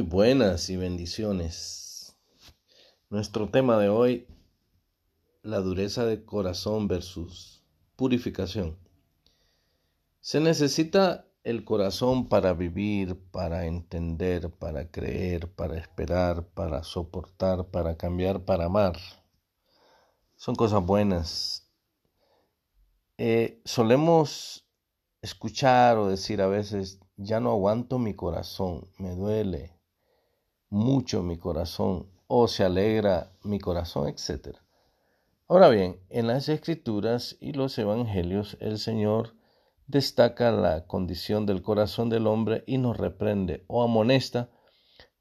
Muy buenas y bendiciones. Nuestro tema de hoy, la dureza de corazón versus purificación. Se necesita el corazón para vivir, para entender, para creer, para esperar, para soportar, para cambiar, para amar. Son cosas buenas. Eh, solemos escuchar o decir a veces, ya no aguanto mi corazón, me duele, mucho mi corazón o se alegra mi corazón, etc. Ahora bien, en las escrituras y los evangelios el Señor destaca la condición del corazón del hombre y nos reprende o amonesta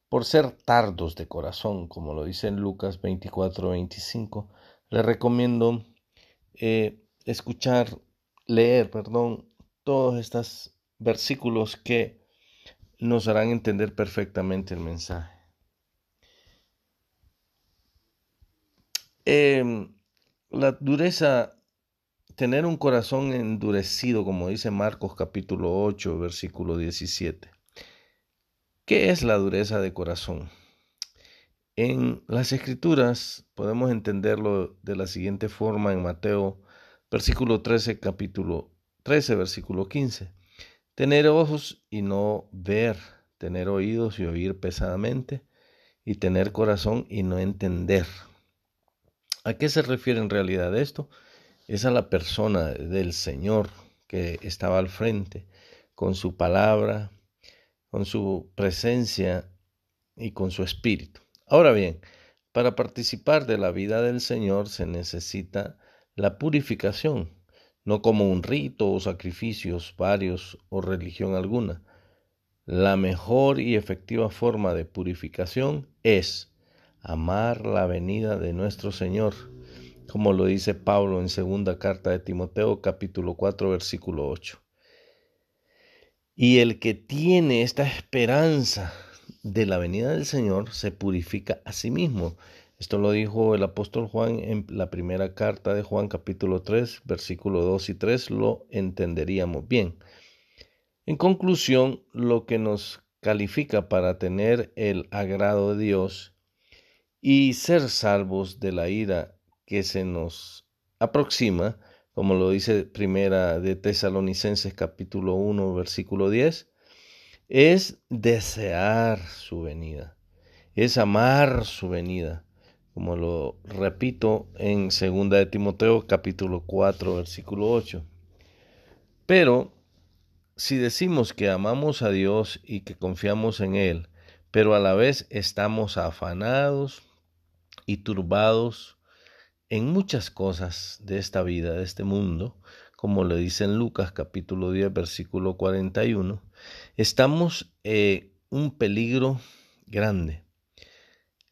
por ser tardos de corazón, como lo dice en Lucas 24, 25. Le recomiendo eh, escuchar, leer, perdón, todos estos versículos que nos harán entender perfectamente el mensaje. Em, la dureza, tener un corazón endurecido, como dice Marcos capítulo 8, versículo 17. ¿Qué es la dureza de corazón? En las escrituras podemos entenderlo de la siguiente forma en Mateo versículo 13 capítulo 13 versículo 15. Tener ojos y no ver, tener oídos y oír pesadamente y tener corazón y no entender. ¿A qué se refiere en realidad esto? Es a la persona del Señor que estaba al frente, con su palabra, con su presencia y con su espíritu. Ahora bien, para participar de la vida del Señor se necesita la purificación, no como un rito o sacrificios varios o religión alguna. La mejor y efectiva forma de purificación es amar la venida de nuestro Señor, como lo dice Pablo en segunda carta de Timoteo capítulo 4 versículo 8. Y el que tiene esta esperanza de la venida del Señor se purifica a sí mismo. Esto lo dijo el apóstol Juan en la primera carta de Juan capítulo 3 versículo 2 y 3, lo entenderíamos bien. En conclusión, lo que nos califica para tener el agrado de Dios y ser salvos de la ira que se nos aproxima, como lo dice primera de Tesalonicenses capítulo 1 versículo 10, es desear su venida, es amar su venida, como lo repito en segunda de Timoteo capítulo 4 versículo 8. Pero si decimos que amamos a Dios y que confiamos en Él, pero a la vez estamos afanados, y turbados en muchas cosas de esta vida, de este mundo, como le dice en Lucas capítulo 10, versículo 41, estamos en eh, un peligro grande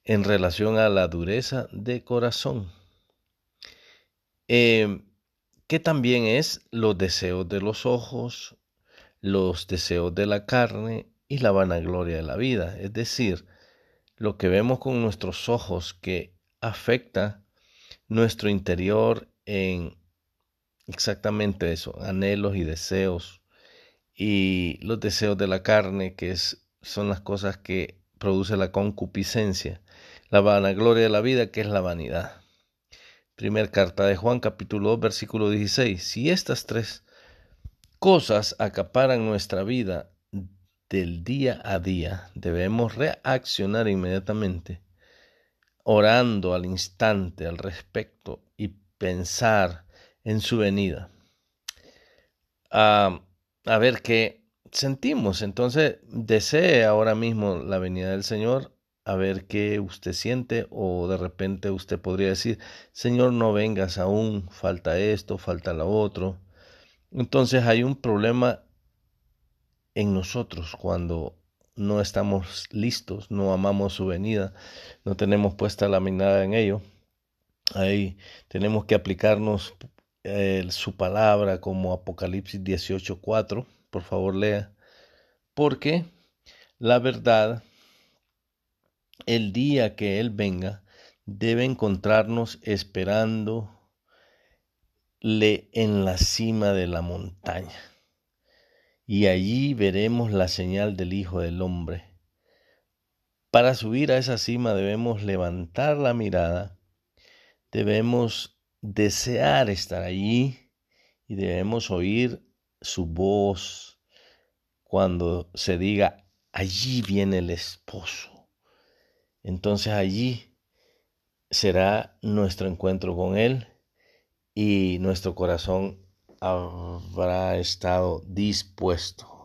en relación a la dureza de corazón, eh, que también es los deseos de los ojos, los deseos de la carne y la vanagloria de la vida, es decir, lo que vemos con nuestros ojos que afecta nuestro interior en exactamente eso, anhelos y deseos. Y los deseos de la carne, que es, son las cosas que produce la concupiscencia. La vanagloria de la vida, que es la vanidad. Primer carta de Juan, capítulo 2, versículo 16. Si estas tres cosas acaparan nuestra vida del día a día, debemos reaccionar inmediatamente, orando al instante al respecto y pensar en su venida. a ver qué sentimos. Entonces, desee ahora mismo la venida del Señor, a ver qué usted siente o de repente usted podría decir, Señor, no vengas aún, falta esto, falta lo otro. Entonces hay un problema en nosotros cuando no estamos listos, no amamos su venida, no tenemos puesta la mirada en ello. Ahí tenemos que aplicarnos eh, su palabra como Apocalipsis 18:4, por favor lea, porque la verdad, el día que Él venga, debe encontrarnos esperándole en la cima de la montaña y allí veremos la señal del Hijo del Hombre. para subir a esa cima debemos levantar la mirada, debemos desear estar allí y debemos oír su voz cuando se diga, allí viene el esposo. Entonces allí será nuestro encuentro con Él y nuestro corazón habrá estado dispuesto